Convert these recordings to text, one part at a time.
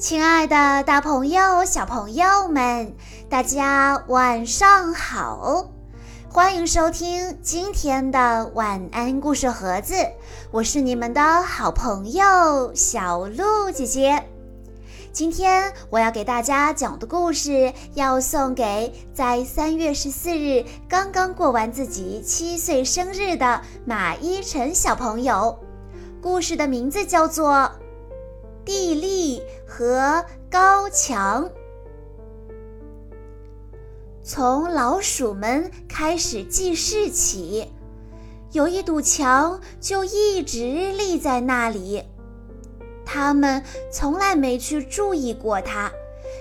亲爱的，大朋友、小朋友们，大家晚上好！欢迎收听今天的晚安故事盒子，我是你们的好朋友小鹿姐姐。今天我要给大家讲的故事，要送给在三月十四日刚刚过完自己七岁生日的马一晨小朋友。故事的名字叫做。地利和高墙。从老鼠们开始记事起，有一堵墙就一直立在那里。他们从来没去注意过它，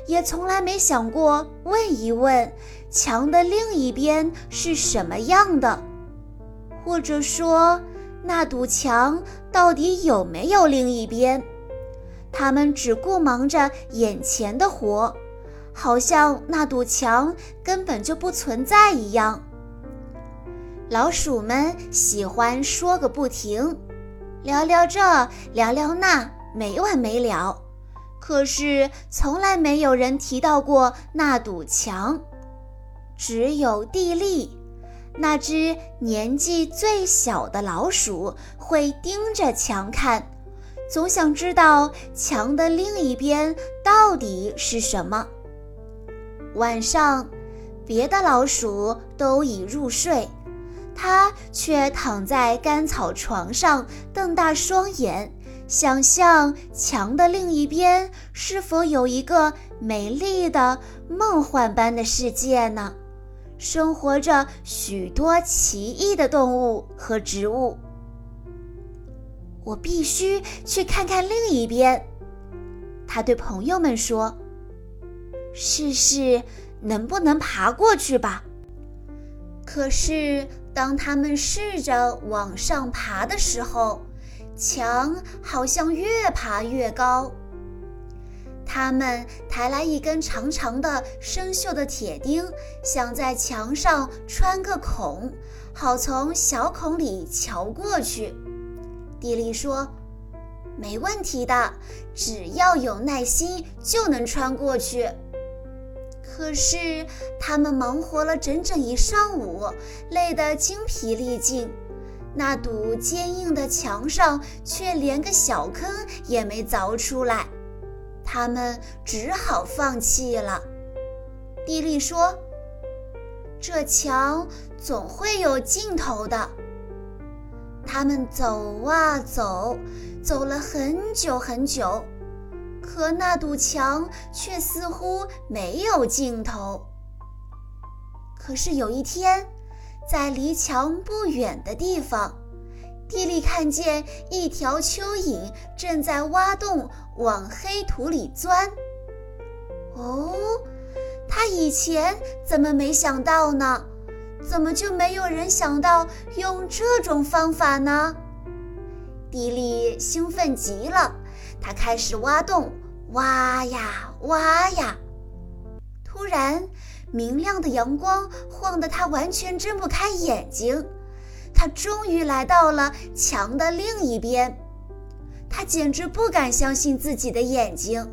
也从来没想过问一问墙的另一边是什么样的，或者说那堵墙到底有没有另一边。他们只顾忙着眼前的活，好像那堵墙根本就不存在一样。老鼠们喜欢说个不停，聊聊这，聊聊那，没完没了。可是从来没有人提到过那堵墙，只有地利，那只年纪最小的老鼠会盯着墙看。总想知道墙的另一边到底是什么。晚上，别的老鼠都已入睡，它却躺在干草床上，瞪大双眼，想象墙的另一边是否有一个美丽的梦幻般的世界呢？生活着许多奇异的动物和植物。我必须去看看另一边，他对朋友们说：“试试能不能爬过去吧。”可是，当他们试着往上爬的时候，墙好像越爬越高。他们抬来一根长长的生锈的铁钉，想在墙上穿个孔，好从小孔里瞧过去。地利说：“没问题的，只要有耐心就能穿过去。”可是他们忙活了整整一上午，累得精疲力尽，那堵坚硬的墙上却连个小坑也没凿出来，他们只好放弃了。地利说：“这墙总会有尽头的。”他们走啊走，走了很久很久，可那堵墙却似乎没有尽头。可是有一天，在离墙不远的地方，地利看见一条蚯蚓正在挖洞往黑土里钻。哦，他以前怎么没想到呢？怎么就没有人想到用这种方法呢？迪丽兴奋极了，他开始挖洞，挖呀挖呀。突然，明亮的阳光晃得他完全睁不开眼睛。他终于来到了墙的另一边，他简直不敢相信自己的眼睛。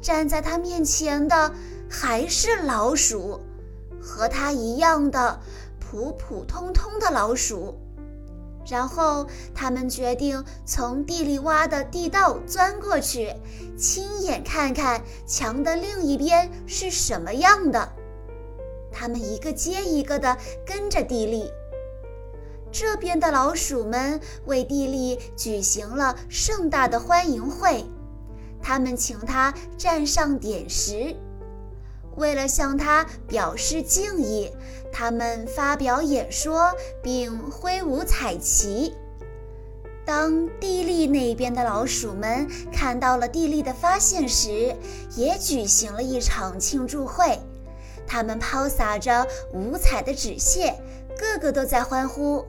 站在他面前的还是老鼠。和它一样的普普通通的老鼠，然后他们决定从地里挖的地道钻过去，亲眼看看墙的另一边是什么样的。他们一个接一个地跟着地利。这边的老鼠们为地利举行了盛大的欢迎会，他们请他站上点石。为了向他表示敬意，他们发表演说并挥舞彩旗。当地利那边的老鼠们看到了地利的发现时，也举行了一场庆祝会。他们抛洒着五彩的纸屑，个个都在欢呼：“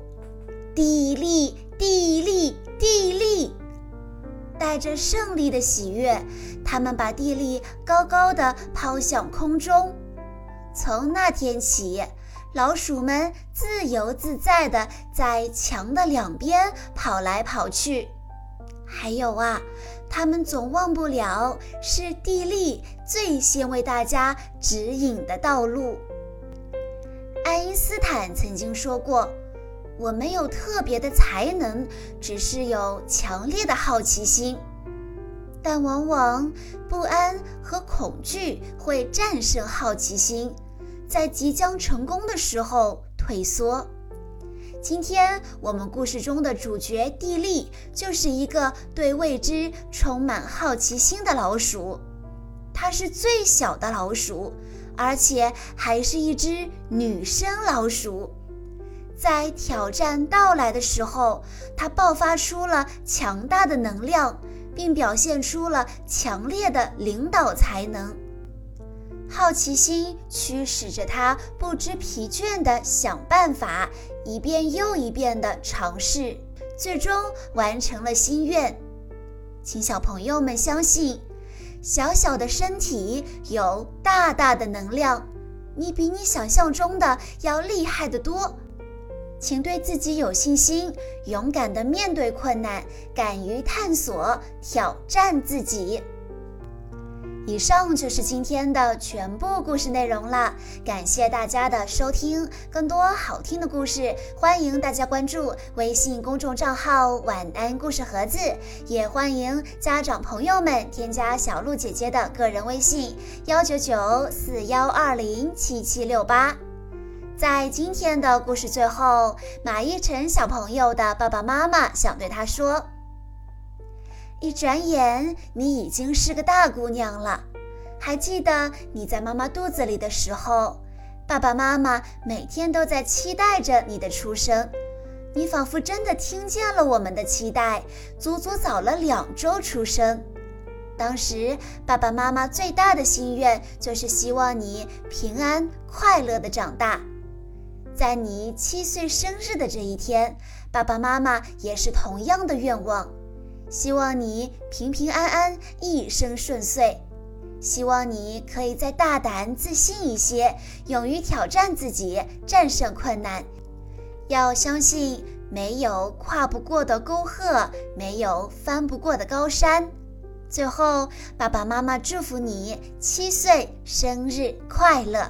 地利，地利，地利！”带着胜利的喜悦，他们把地利高高的抛向空中。从那天起，老鼠们自由自在地在墙的两边跑来跑去。还有啊，他们总忘不了是地利最先为大家指引的道路。爱因斯坦曾经说过：“我没有特别的才能，只是有强烈的好奇心。”但往往不安和恐惧会战胜好奇心，在即将成功的时候退缩。今天我们故事中的主角蒂莉就是一个对未知充满好奇心的老鼠，它是最小的老鼠，而且还是一只女生老鼠。在挑战到来的时候，他爆发出了强大的能量。并表现出了强烈的领导才能，好奇心驱使着他不知疲倦地想办法，一遍又一遍地尝试，最终完成了心愿。请小朋友们相信，小小的身体有大大的能量，你比你想象中的要厉害得多。请对自己有信心，勇敢地面对困难，敢于探索、挑战自己。以上就是今天的全部故事内容了，感谢大家的收听。更多好听的故事，欢迎大家关注微信公众账号“晚安故事盒子”，也欢迎家长朋友们添加小鹿姐姐的个人微信：幺九九四幺二零七七六八。在今天的故事最后，马一晨小朋友的爸爸妈妈想对他说：“一转眼，你已经是个大姑娘了。还记得你在妈妈肚子里的时候，爸爸妈妈每天都在期待着你的出生。你仿佛真的听见了我们的期待，足足早了两周出生。当时，爸爸妈妈最大的心愿就是希望你平安快乐的长大。”在你七岁生日的这一天，爸爸妈妈也是同样的愿望，希望你平平安安，一生顺遂，希望你可以再大胆自信一些，勇于挑战自己，战胜困难。要相信，没有跨不过的沟壑，没有翻不过的高山。最后，爸爸妈妈祝福你七岁生日快乐！